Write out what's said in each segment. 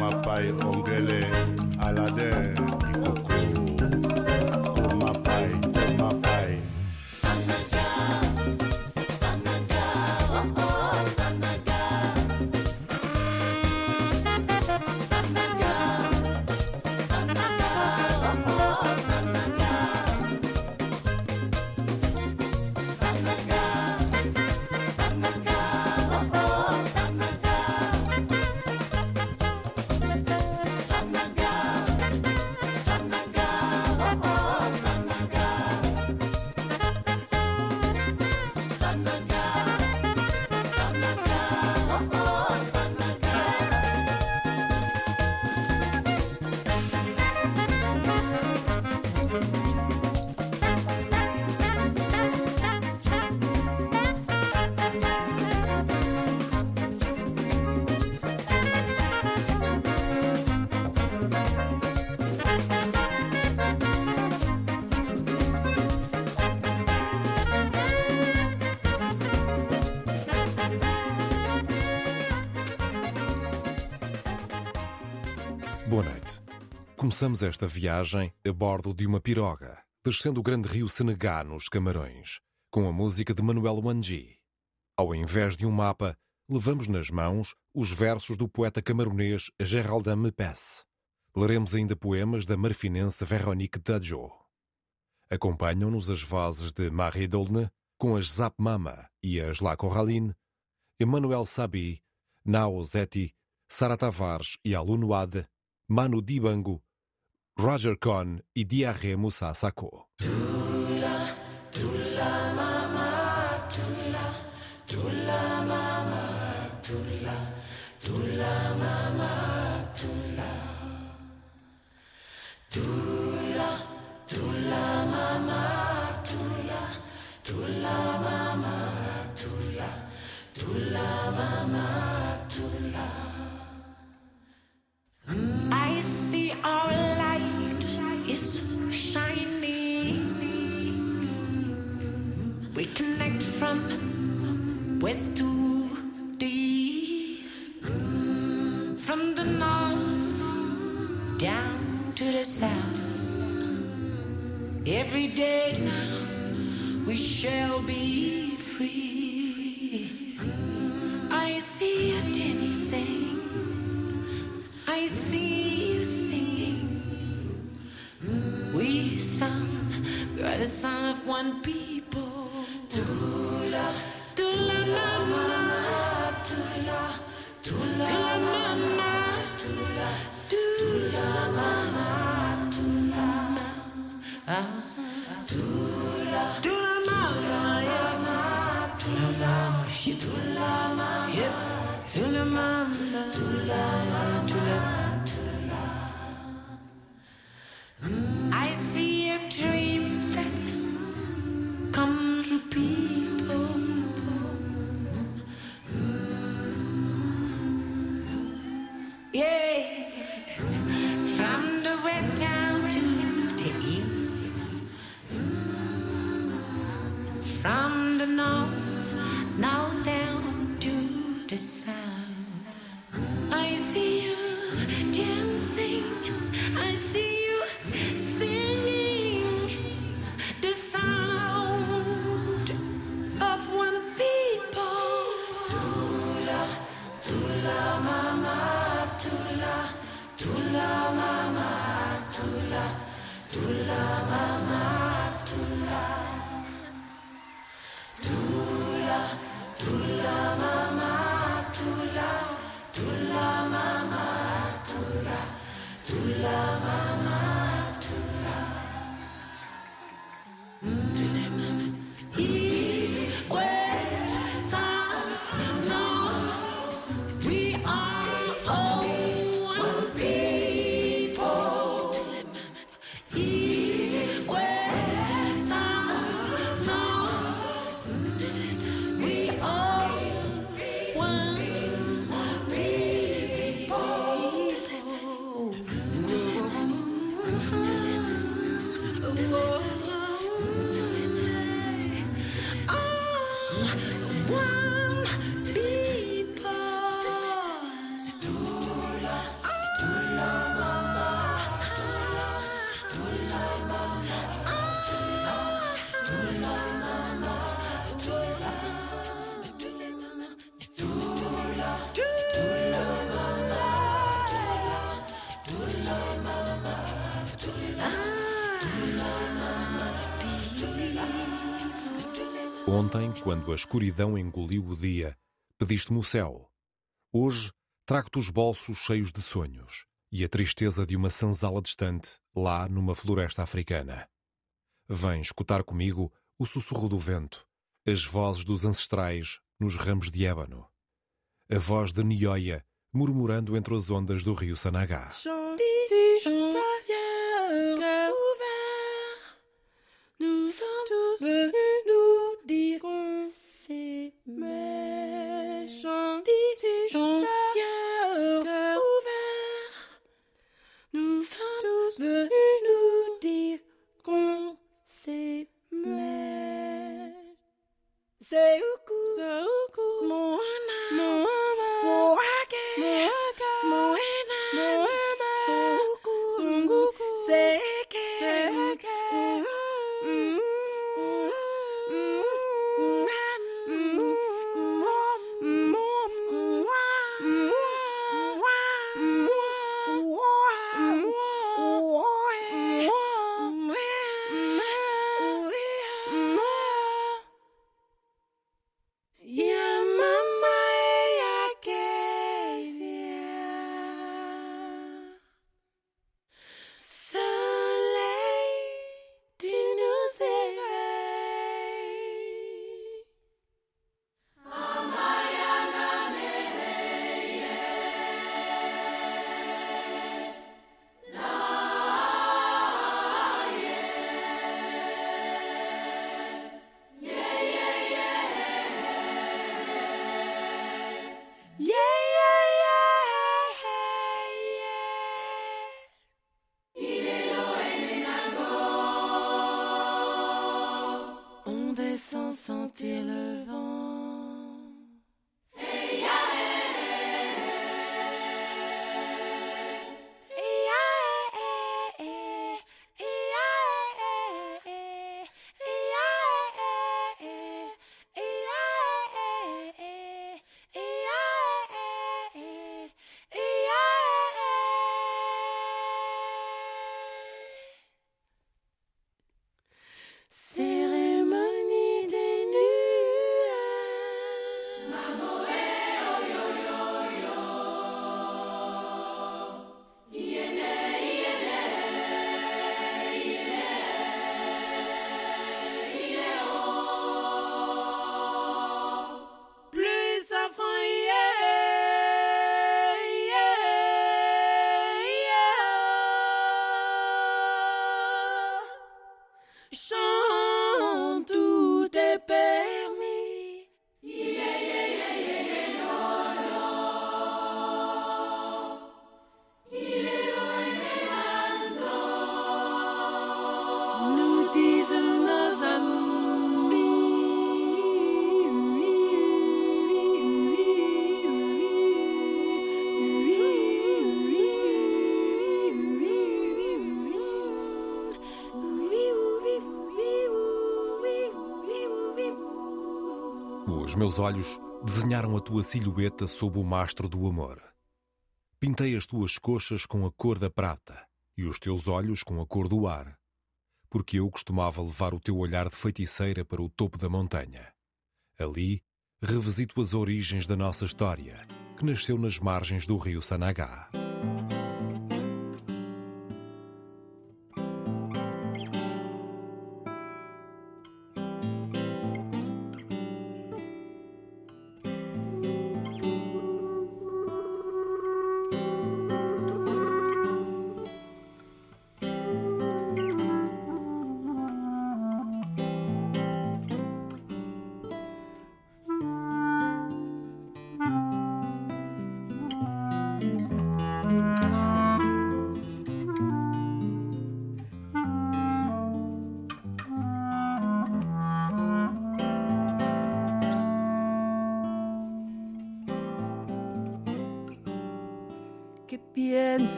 Ke wakuma pai Começamos esta viagem a bordo de uma piroga, descendo o grande rio Senegá nos Camarões, com a música de Manuel Wanji. Ao invés de um mapa, levamos nas mãos os versos do poeta camaronês Geraldin Mepes. Leremos ainda poemas da marfinense Véronique Dadjo. Acompanham-nos as vozes de Marie Dolne, com as Zap Mama e as La Corraline, Emmanuel Sabi, Nao Zeti, Sara Tavares e Alunoade, Manu Dibango, Roger Cohn e Diarre Moussa Sako. decide. Ontem, quando a escuridão engoliu o dia, pediste-me o céu. Hoje, trago-te os bolsos cheios de sonhos e a tristeza de uma senzala distante, lá numa floresta africana. Vem escutar comigo o sussurro do vento, as vozes dos ancestrais nos ramos de ébano. A voz de Nioia murmurando entre as ondas do rio Sanagá. Man. Meus olhos desenharam a tua silhueta sob o mastro do amor. Pintei as tuas coxas com a cor da prata e os teus olhos com a cor do ar, porque eu costumava levar o teu olhar de feiticeira para o topo da montanha. Ali revisito as origens da nossa história, que nasceu nas margens do rio Sanagá.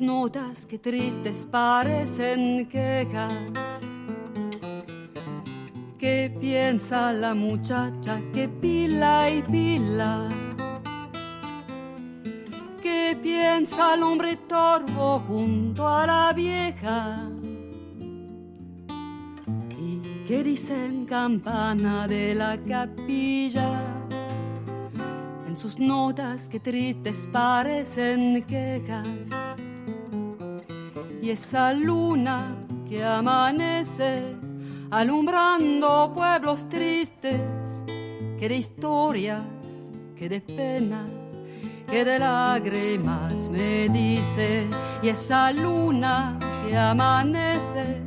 Notas que tristes parecen quejas ¿Qué piensa la muchacha que pila y pila? ¿Qué piensa el hombre torvo junto a la vieja? ¿Y qué dicen campana de la capilla? En sus notas que tristes parecen quejas. Y esa luna que amanece alumbrando pueblos tristes, que de historias, que de pena, que de lágrimas me dice, y esa luna que amanece,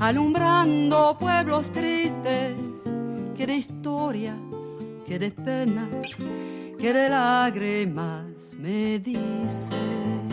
alumbrando pueblos tristes, que de historias, que de pena, que de lágrimas me dice.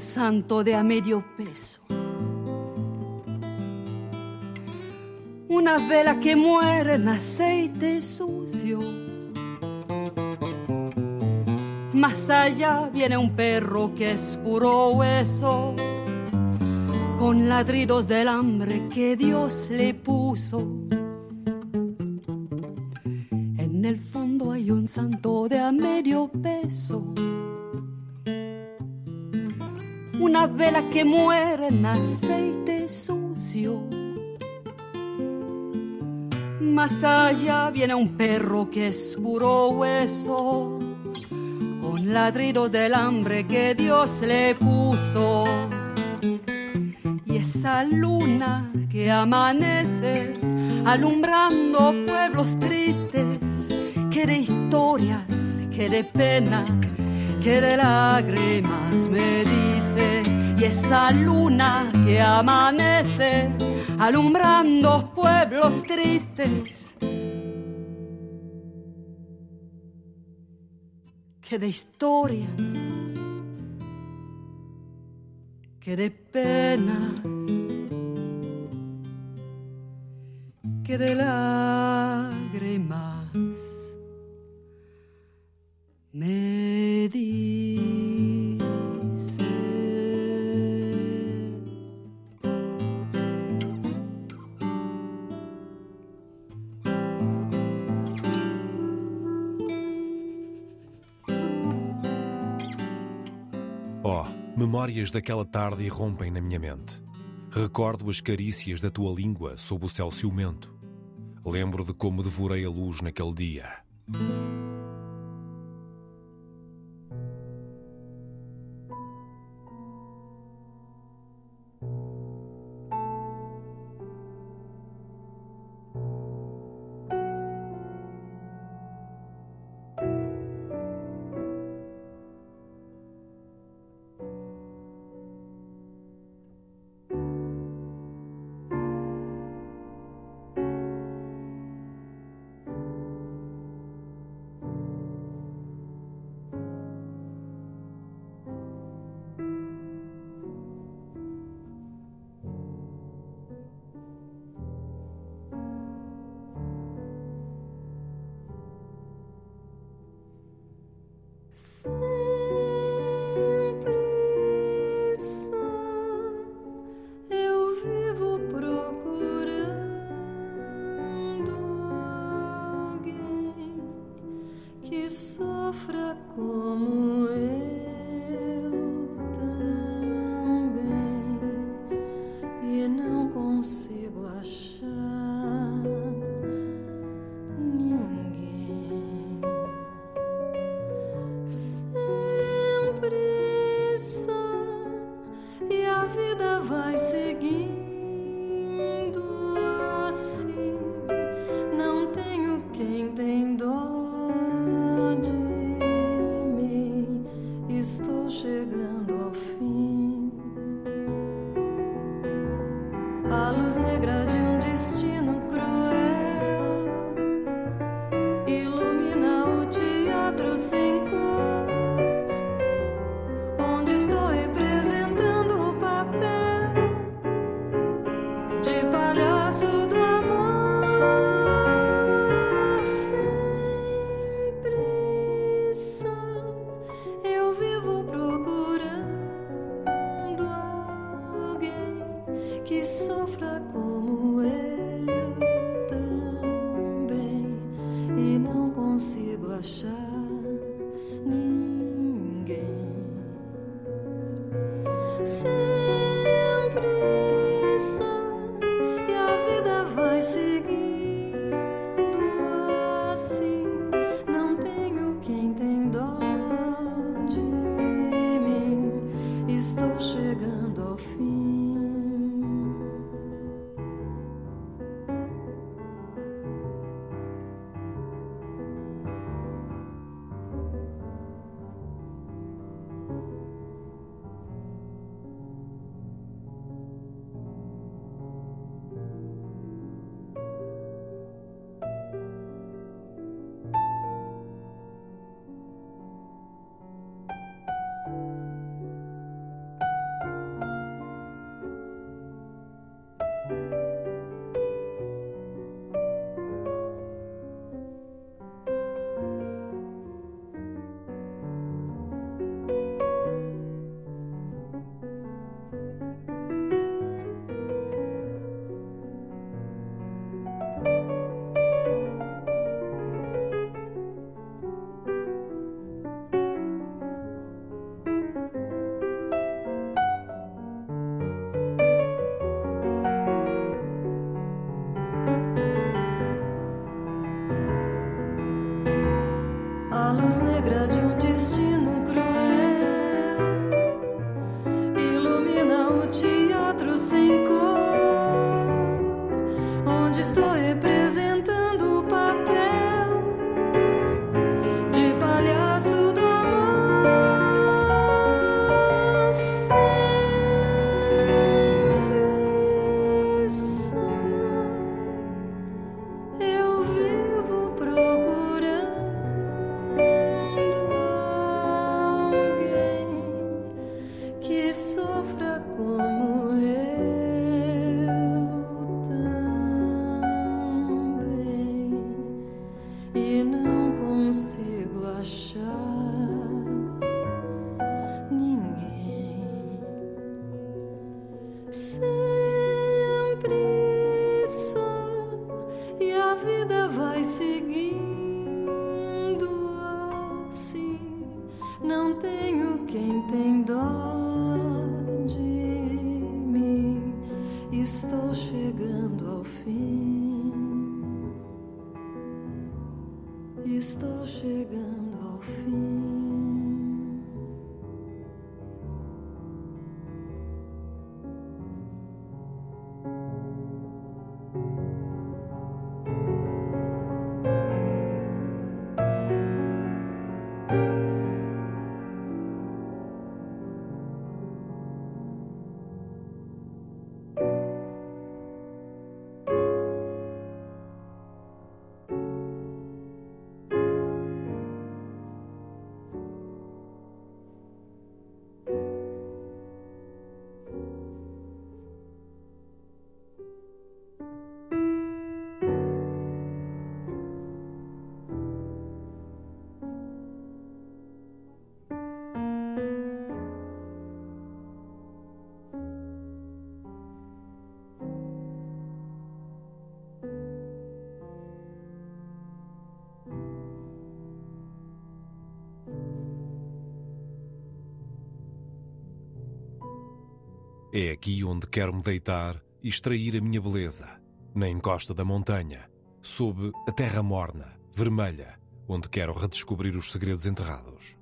Santo de a medio peso. Una vela que muere en aceite sucio. Más allá viene un perro que es puro hueso, con ladridos del hambre que Dios le puso. En el fondo hay un santo de a medio peso una vela que muere en aceite sucio. Más allá viene un perro que es puro hueso, con ladrido del hambre que Dios le puso. Y esa luna que amanece alumbrando pueblos tristes, que de historias, que de pena que de lágrimas me dice y esa luna que amanece alumbrando pueblos tristes. Que de historias, que de penas, que de lágrimas me dice. Oh, memórias daquela tarde irrompem na minha mente. Recordo as carícias da tua língua sob o céu ciumento. Lembro de como devorei a luz naquele dia. Luz negra de um É aqui onde quero me deitar e extrair a minha beleza, na encosta da montanha, sob a terra morna, vermelha, onde quero redescobrir os segredos enterrados.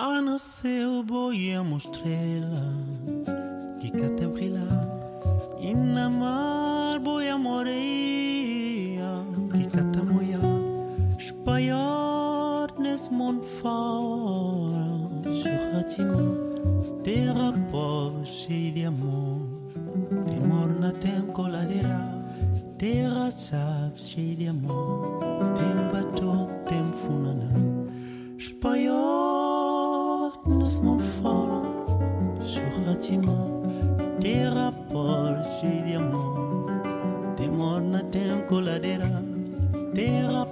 Ao nascer eu boi mostrela que cá te brilha. E na mar boi moreia que cá te moia. Espaior nesse mundo fora, churratinho, terra pobre de amor. Temor na tem coladeira, terra sabe cheia de amor. Tem Coladera, terra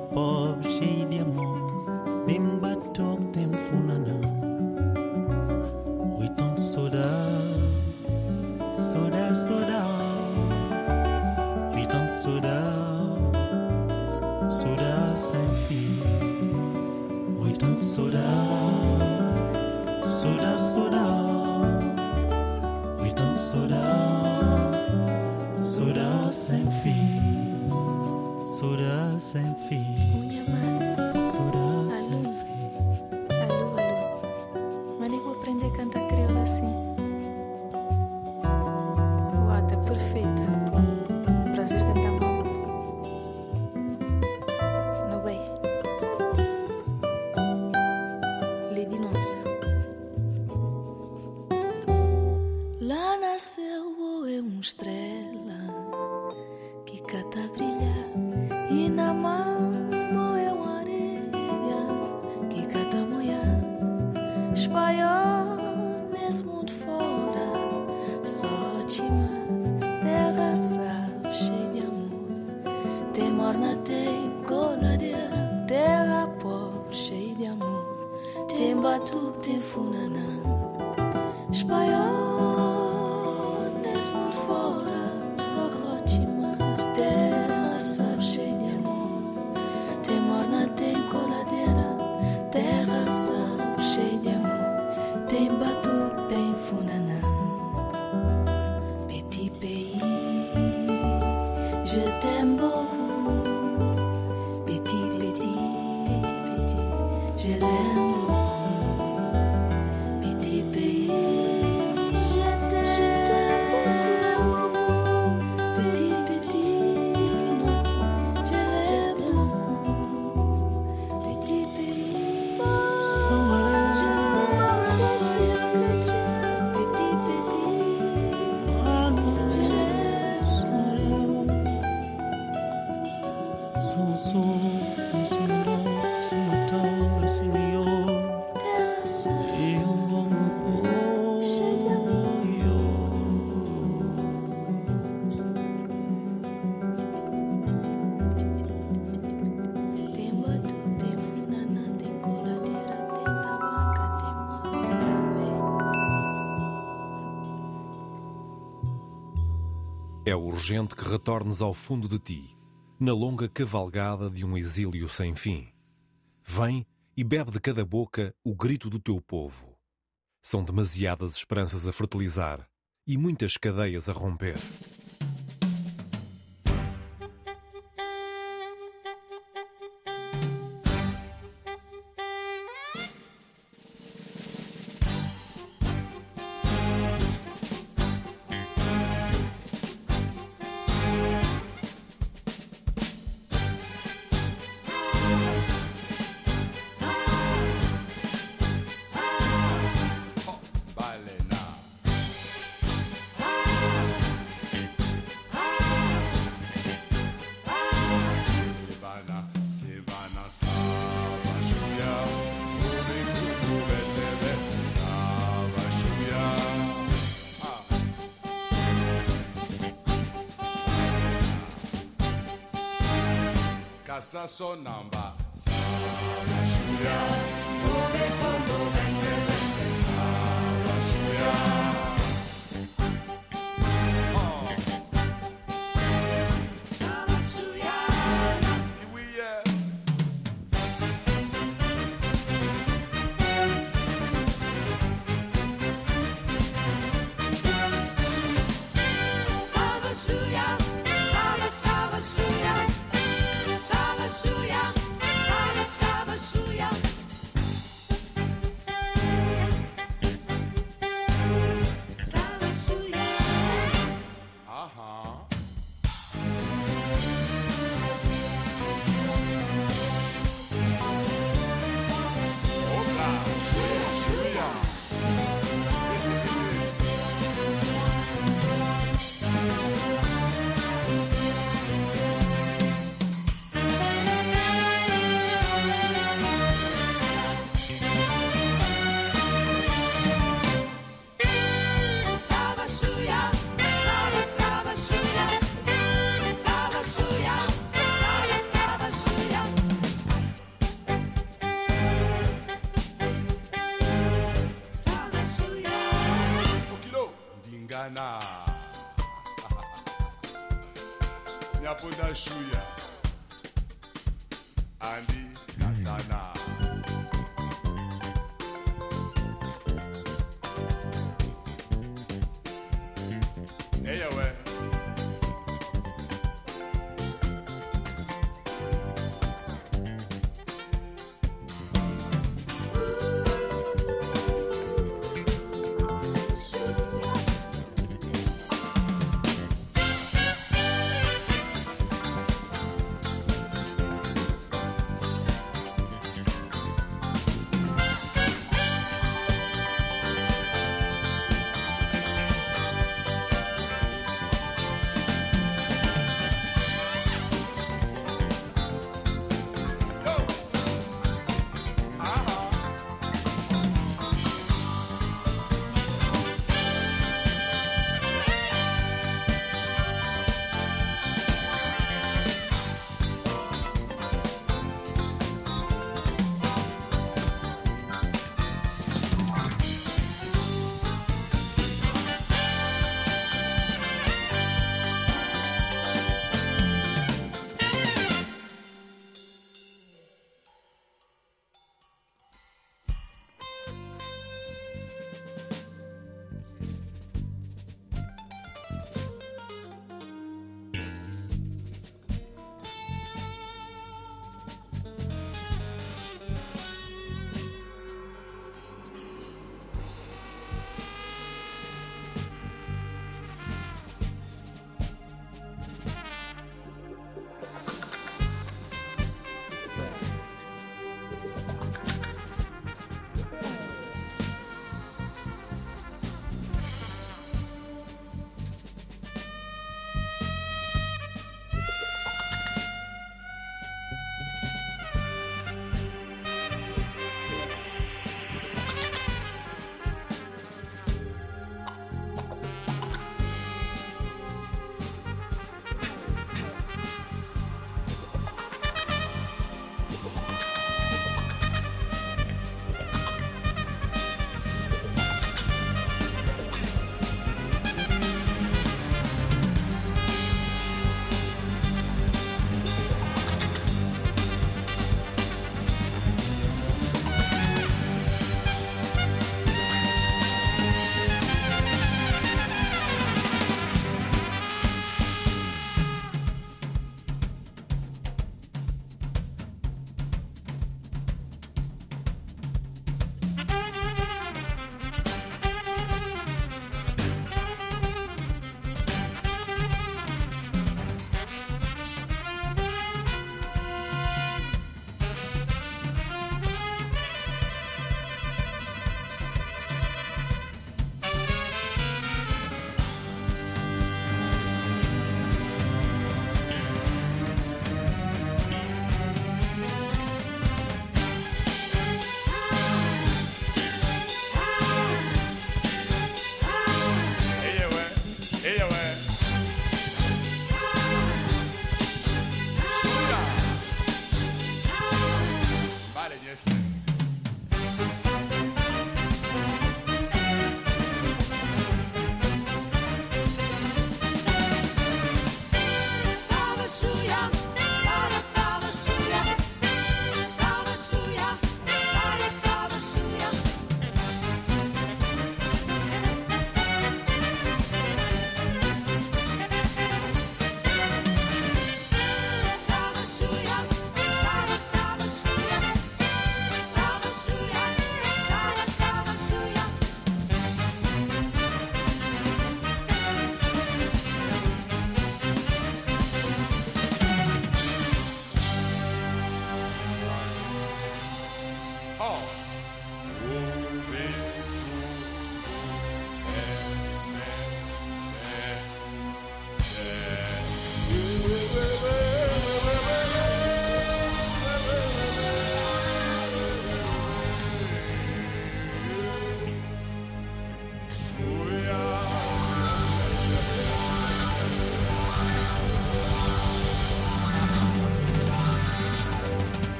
batuque de funanã espalhado. É urgente que retornes ao fundo de ti, na longa cavalgada de um exílio sem fim. Vem e bebe de cada boca o grito do teu povo. São demasiadas esperanças a fertilizar e muitas cadeias a romper.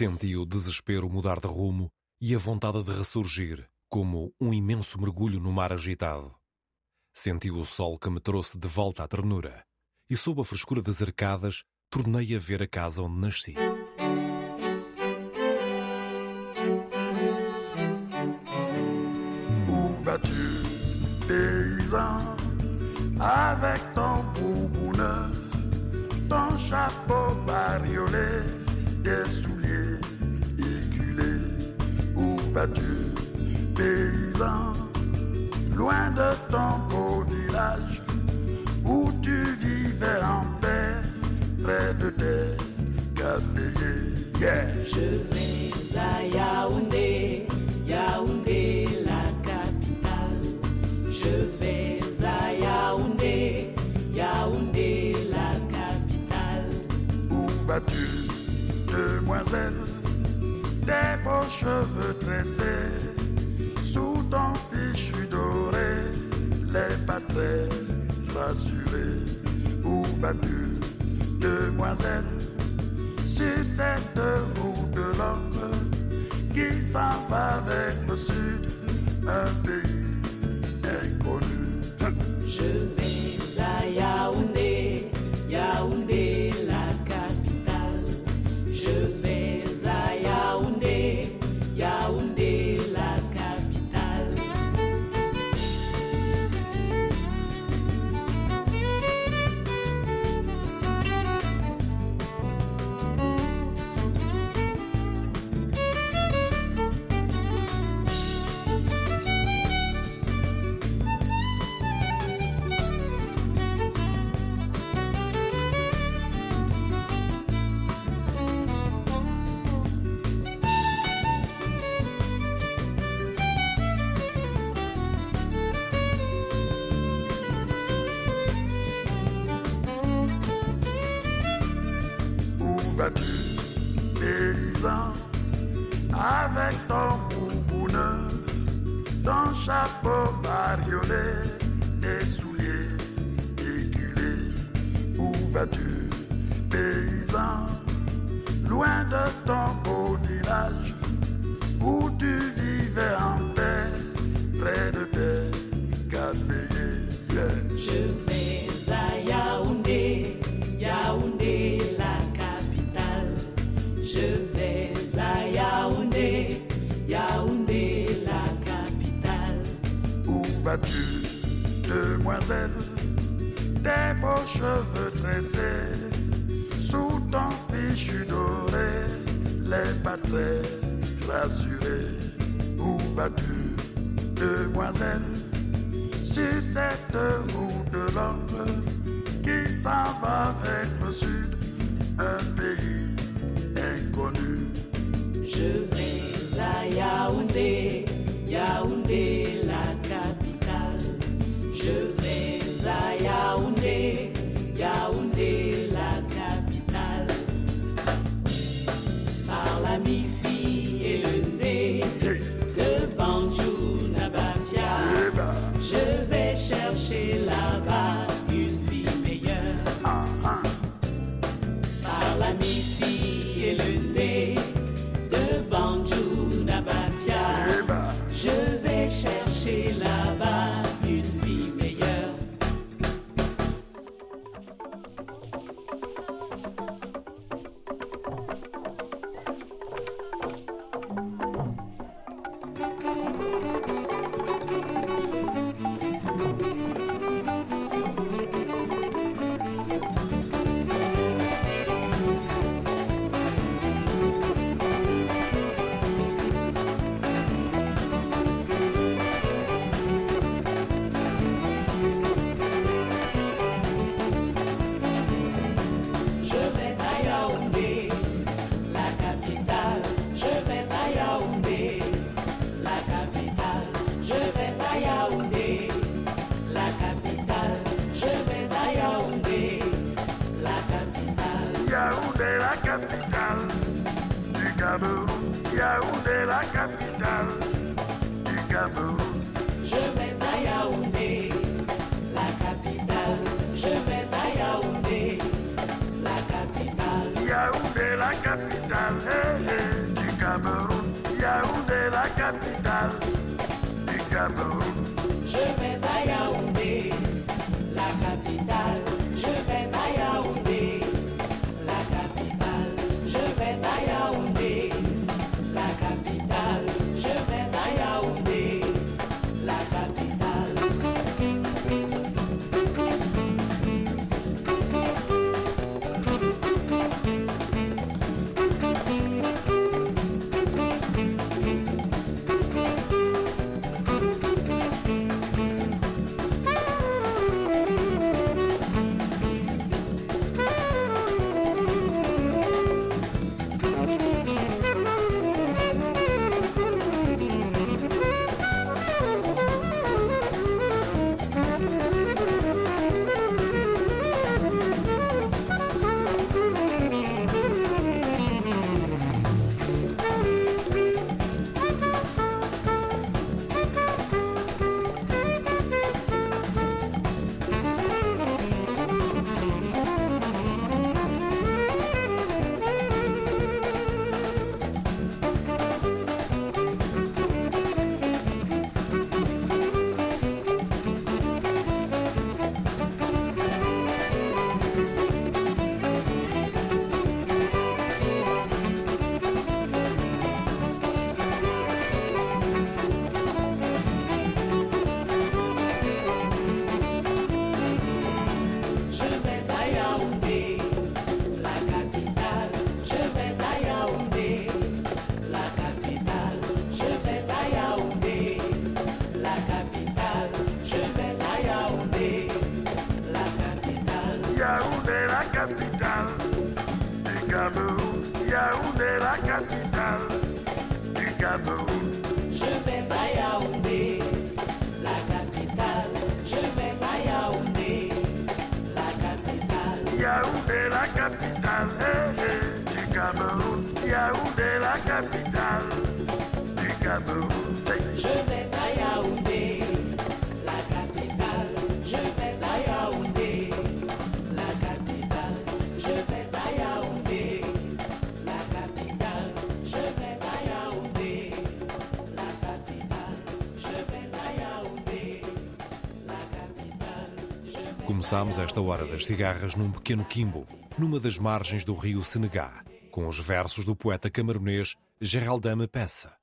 Senti o desespero mudar de rumo e a vontade de ressurgir, como um imenso mergulho no mar agitado. Senti o sol que me trouxe de volta à ternura, e sob a frescura das arcadas, tornei a ver a casa onde nasci. Paysan, avec ton boubou neuf, ton chapeau bariolé, tes souliers éculés Où vas-tu, paysan, loin de ton beau village, où tu vivais en paix, près de tes caféiers Yeah. Je vais à Yaoundé, Yaoundé la capitale. Je vais à Yaoundé, Yaoundé la capitale. Où vas-tu, cheveux tressés Sous ton fichu doré Les pas très rassurés Où vas-tu, demoiselle Sur cette route de l'homme Qui s'en va vers le sud Un pays Tes beaux cheveux tressés Sous ton fichu doré Les pas très rassurés Où vas-tu, demoiselle Sur cette route de l'homme Qui s'en va vers le sud Un pays inconnu. Je vais à Yaoundé, Yaoundé la Yaoundé, Yaoundé Começámos esta hora das cigarras num pequeno quimbo, numa das margens do rio Senegá, com os versos do poeta camaronês Geraldame Peça.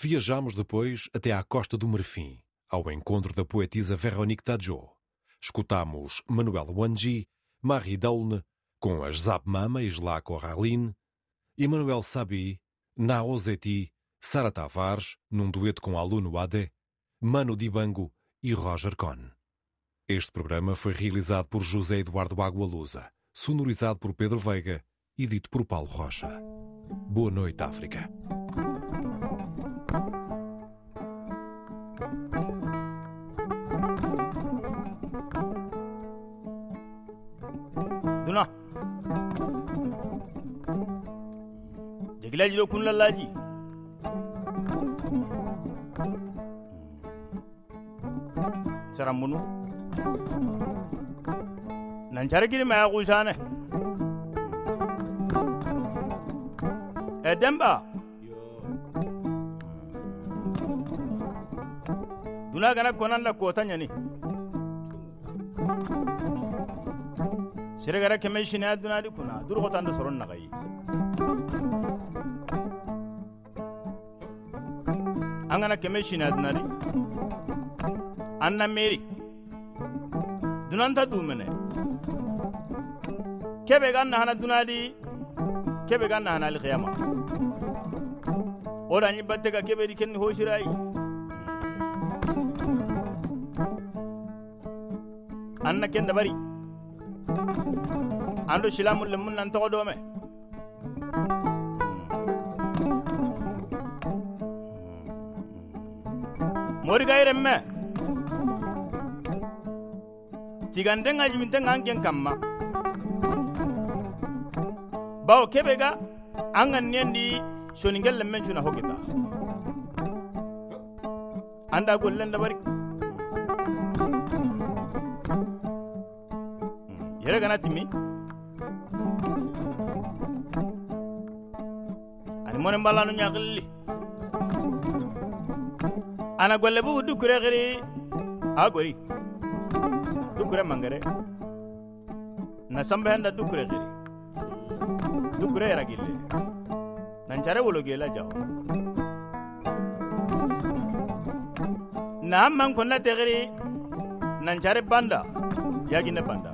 Viajámos depois até à Costa do Marfim, ao encontro da poetisa Véronique Tadjo. Escutámos Manuel Wanji, Marie Daulne, com as Zab Mama e Slá Corralin, Emmanuel Sabi, Naozeti, Sara Tavares, num dueto com Aluno Ade, Mano Dibango e Roger Cohn. Este programa foi realizado por José Eduardo Agualusa, sonorizado por Pedro Veiga e dito por Paulo Rocha. Boa noite, África. duna jagilaji ɗo kun lallaji sarambunu nancarigidi maya kuisane edemba duna gana konan la kota ɲani siregara keme shiniya dunadi kuna durukotandi soron nagayi an gana keme shiniya dunadi an na meri dunanta du minɛ kebe ka nahana dunadi kebe ka nahana alkiyama o da ɲi batte ka kebe di kenni hoshirayi an na ken dabari an do silamu lemun nan tɔgɔ dome mori ka yirɛn mɛn tiganten ajiminten an ken kamma bawo kebe ga an gan niyendi soningel lemmen cuna hokita anda gollen dabari yere gana timi. Ani monen balanu ñakilli ana golle bu dukure giri a gori dukure mangere. Na sambahenda dukure gile. Dukure chare wolo wologela jaho. Na man konna tegiri nancare banda yagine banda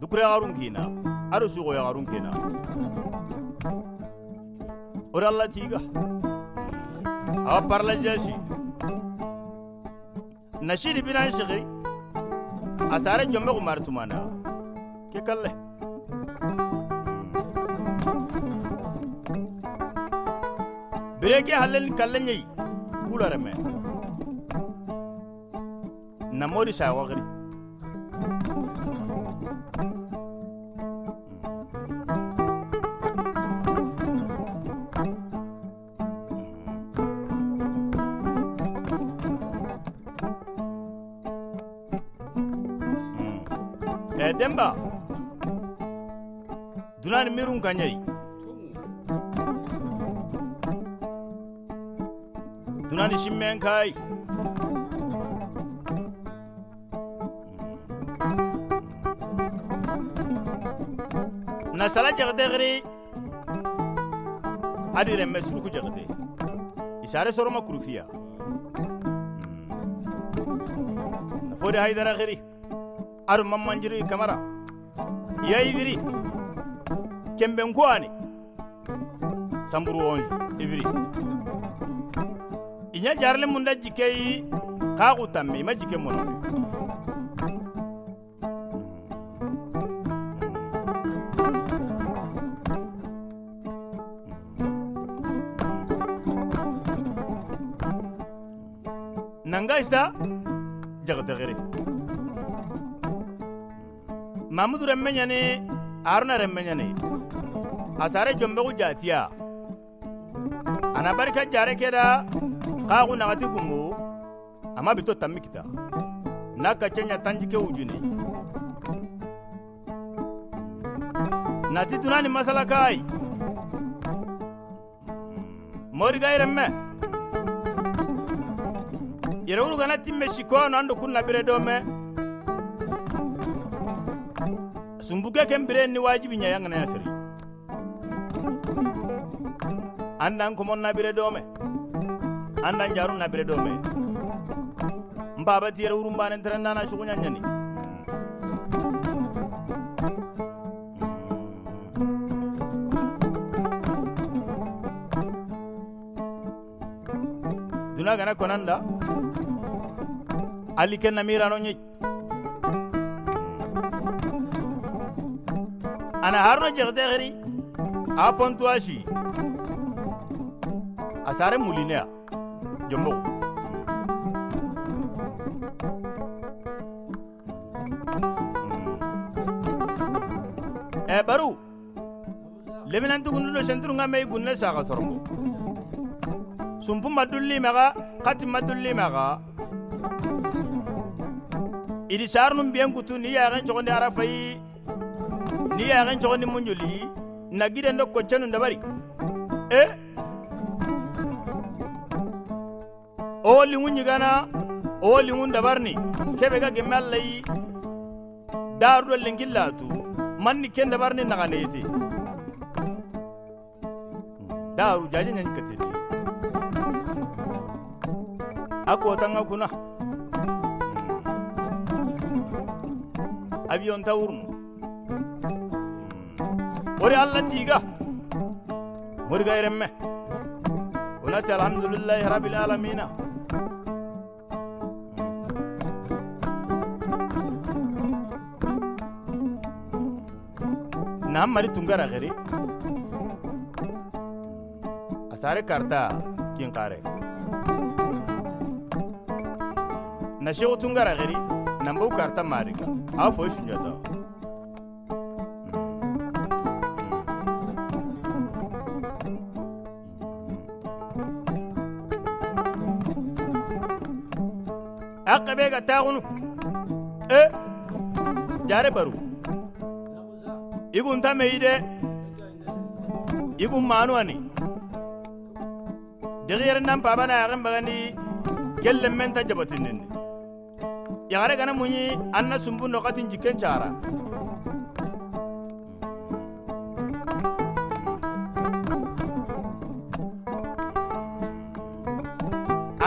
dukure yagarun kina aro goya yagarun gina ora allah tiga awa parla jasi nasidi binan shigiri asare jombe kumar tumana ke kalle. Bireke hallen kalle nyei kulare me namori sa wagri. ni miiriw ka ɲɛ dunani simmɛn nasala jagde gri adi remme suruku jagde, isare soroma kurufiya nafode hmm. haydara gri aru mammanjiri kamara. Yayiviri kembe nkuani samburu onju iviri. Inya jarle munda jikeyi kaku tamme ima jike monobe nanga isa? Jagdagere mamudu remme ɲani haruna remme ɲani asare jombegu jatiya ana barika jare keda kaku nagati gumbu ama bito tammi kita. Na kacenya tanjike wujuni nati dunani masala kai? Morigai remme. Yerewuru gana timme sikono ando kunna bire dome. Sumbuke ken ni wajibi nya yangana andan kumon nabire dome. Andan jarum nabire dome. Mbaba tiere wurum banen tren nana sugu nyanyani duna gana konanda. Ali ken na mirano nyi ana harno jere gari apon tuashi asare mulinea jombo. Hmm. Eh baru. Leminanti gundulo senturu nga mei gunne saka sorongo sumpu madulli maga kati madulli maga idi sarnum biyen kutu ni yagen cogondi arafayi ni yagen cogondi munjuli nagide ndo koccenu ndabari eh? o liŋu ɲigana o liŋu dabarni kebe ga gemmal layi daarudo lenkillatu manni ken dabarni naganete daaru jaje ɲani katedi a kotanga kuna. Hmm, Abiyon ta wurmu. Hmm, Ori allah tiiga moriga iremme onati alhamdulillahi rabbil alamina nam mari tunggar akhiri. asare karta kian kare. Na shego tungara akhiri. nam bo karta mari a fo shinjata akabe ga eh, e jare baru ikun tameyi de ikun maanuwani degiyar nan pabana yagen bagani gellen men ta jabatinninni yagare gana munyi an na sumbu nokatin jiken cara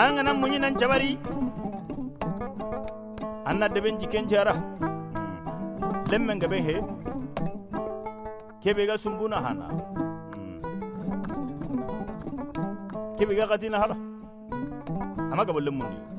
an gana munyi nan jabari an na deben jiken cara lemmen gabe he. kebega sumbuna hana. Hmm. Kebega gadina hala amma gabalin mun ne